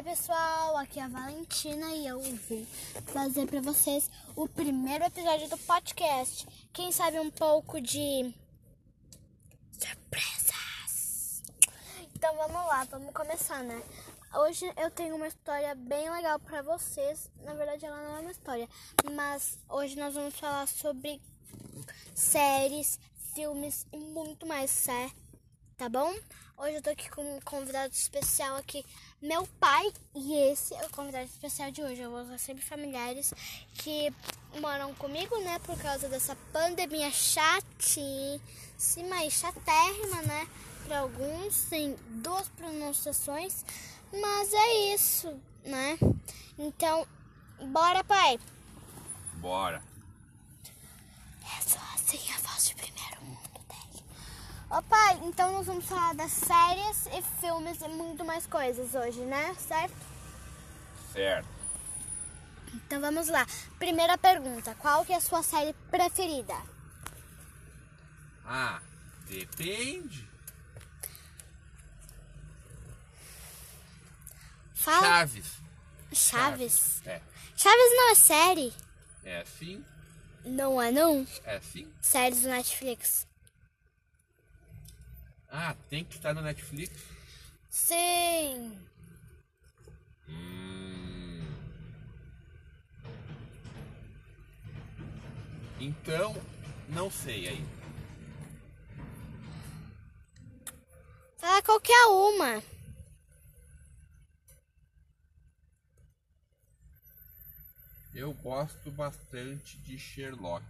Oi pessoal, aqui é a Valentina e eu vim fazer para vocês o primeiro episódio do podcast. Quem sabe um pouco de surpresas. Então vamos lá, vamos começar, né? Hoje eu tenho uma história bem legal para vocês. Na verdade, ela não é uma história, mas hoje nós vamos falar sobre séries, filmes e muito mais, certo? Tá bom? Hoje eu tô aqui com um convidado especial aqui, meu pai, e esse é o convidado especial de hoje. Eu vou usar sempre familiares que moram comigo, né, por causa dessa pandemia chatíssima e chatérrima, né, para alguns, tem duas pronunciações, mas é isso, né? Então, bora, pai. Bora. É só assim a voz de primeiro. Ó pai, então nós vamos falar das séries e filmes e muito mais coisas hoje, né? Certo? Certo. Então vamos lá. Primeira pergunta, qual que é a sua série preferida? Ah, depende. Fala. Chaves. Chaves. É. Chaves não é série? É assim? Não é não? É assim? Séries do Netflix. Ah, tem que estar no Netflix? Sim. Hum. Então, não sei aí. Fala qualquer uma. Eu gosto bastante de Sherlock.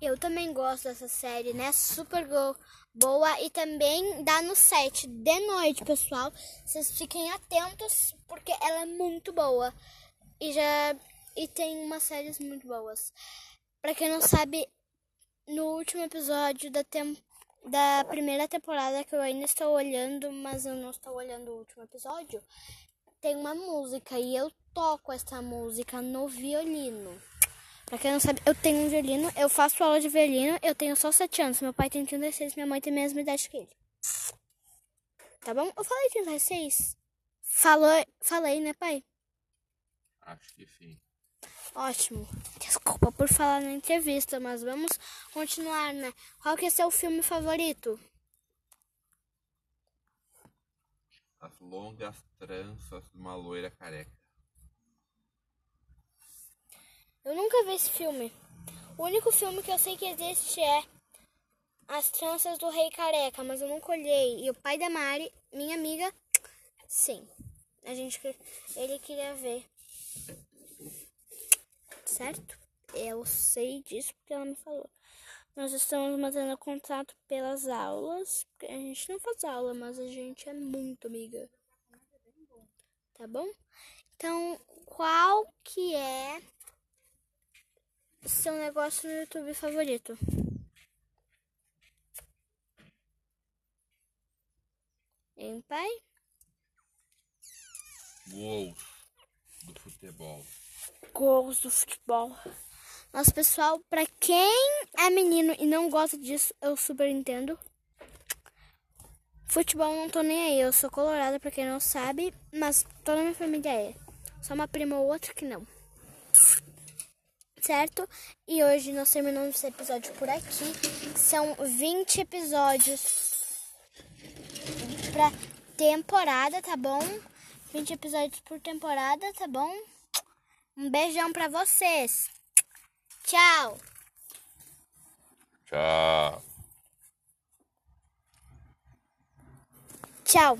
Eu também gosto dessa série, né? Super boa e também dá no set de noite, pessoal. Vocês fiquem atentos porque ela é muito boa e já e tem umas séries muito boas. Pra quem não sabe, no último episódio da tem- da primeira temporada que eu ainda estou olhando, mas eu não estou olhando o último episódio, tem uma música e eu toco essa música no violino. Pra quem não sabe, eu tenho um violino, eu faço aula de violino, eu tenho só 7 anos. Meu pai tem 36, minha mãe tem a mesma idade que ele. Tá bom? Eu falei 36. Falou, falei, né, pai? Acho que sim. Ótimo. Desculpa por falar na entrevista, mas vamos continuar, né? Qual que é seu filme favorito? As longas tranças de uma loira careca. Eu nunca vi esse filme. O único filme que eu sei que existe é As Tranças do Rei Careca, mas eu nunca olhei. E o pai da Mari, minha amiga, sim. A gente, ele queria ver. Certo? Eu sei disso porque ela me falou. Nós estamos mantendo contato pelas aulas. A gente não faz aula, mas a gente é muito amiga. Tá bom? Então, qual que é seu negócio no YouTube favorito? Hein, pai? Gols do futebol. Gols do futebol. Nossa, pessoal, pra quem é menino e não gosta disso, eu super entendo. Futebol não tô nem aí, eu sou colorada pra quem não sabe, mas toda minha família é. Só uma prima ou outra que não. Certo? E hoje nós terminamos esse episódio por aqui. São 20 episódios pra temporada, tá bom? 20 episódios por temporada, tá bom? Um beijão pra vocês. Tchau. Tchau. Tchau.